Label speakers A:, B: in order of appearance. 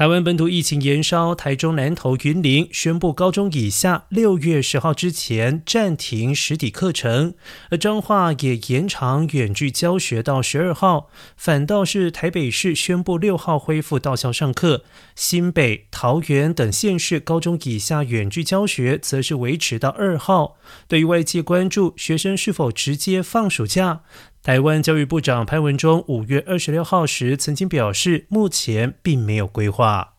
A: 台湾本土疫情延烧，台中南投云林宣布高中以下六月十号之前暂停实体课程，而彰化也延长远距教学到十二号，反倒是台北市宣布六号恢复到校上课，新北、桃园等县市高中以下远距教学则是维持到二号。对于外界关注学生是否直接放暑假？台湾教育部长潘文忠五月二十六号时曾经表示，目前并没有规划。